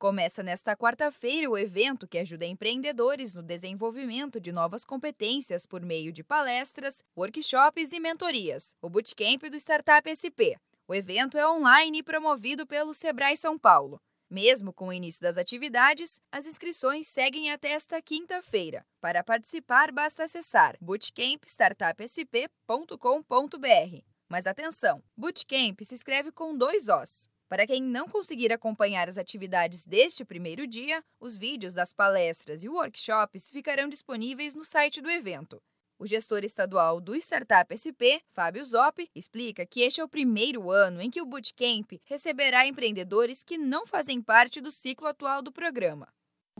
Começa nesta quarta-feira o evento que ajuda empreendedores no desenvolvimento de novas competências por meio de palestras, workshops e mentorias. O Bootcamp do Startup SP. O evento é online e promovido pelo Sebrae São Paulo. Mesmo com o início das atividades, as inscrições seguem até esta quinta-feira. Para participar, basta acessar bootcampstartupsp.com.br. Mas atenção, Bootcamp se escreve com dois Os. Para quem não conseguir acompanhar as atividades deste primeiro dia, os vídeos das palestras e workshops ficarão disponíveis no site do evento. O gestor estadual do Startup SP, Fábio Zop, explica que este é o primeiro ano em que o Bootcamp receberá empreendedores que não fazem parte do ciclo atual do programa.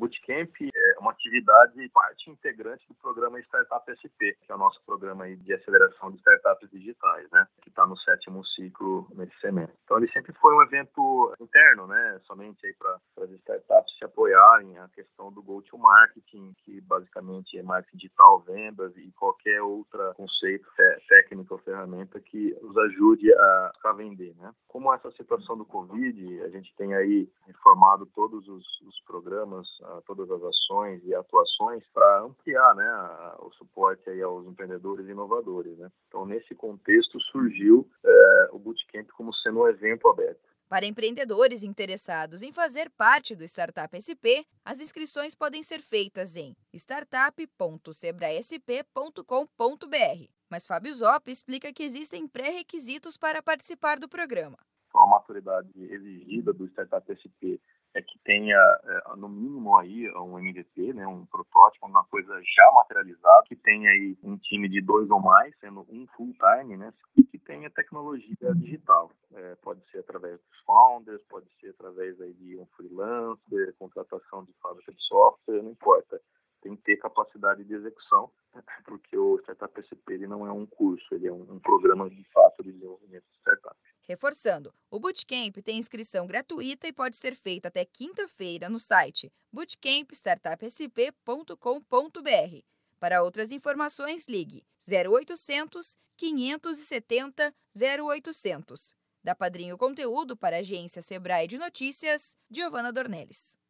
Bootcamp é uma atividade, parte integrante do programa Startup SP, que é o nosso programa de aceleração de startups digitais, né? que está no sétimo ciclo nesse semestre. Então, ele sempre foi um evento interno, né? somente para as startups se apoiarem a questão do go-to-marketing, que basicamente é marketing digital, vendas e qualquer outro conceito técnico ou ferramenta que os ajude a, a vender. Né? Como essa situação do Covid, a gente tem aí reformado todos os, os programas, todas as ações e atuações para ampliar né, o suporte aí aos empreendedores inovadores. Né? Então, nesse contexto, surgiu é, o Bootcamp como sendo um evento aberto. Para empreendedores interessados em fazer parte do Startup SP, as inscrições podem ser feitas em startup.sebraesp.com.br. Mas Fábio Zop explica que existem pré-requisitos para participar do programa. A maturidade exigida do Startup SP é que tenha, é, no mínimo, aí um MVP, né, um protótipo, uma coisa já materializada, que tenha aí um time de dois ou mais, sendo um full-time, né, que tenha tecnologia digital. É, pode ser através dos founders, pode ser através aí de um freelancer, contratação de fábrica de software, não importa. Tem que ter capacidade de execução, porque o Startup SCP ele não é um curso, ele é um, um programa de fato de desenvolvimento de startup. Reforçando, o Bootcamp tem inscrição gratuita e pode ser feita até quinta-feira no site bootcampstartupsp.com.br. Para outras informações, ligue 0800 570 0800. Da Padrinho Conteúdo para a agência Sebrae de Notícias, Giovana Dornelles.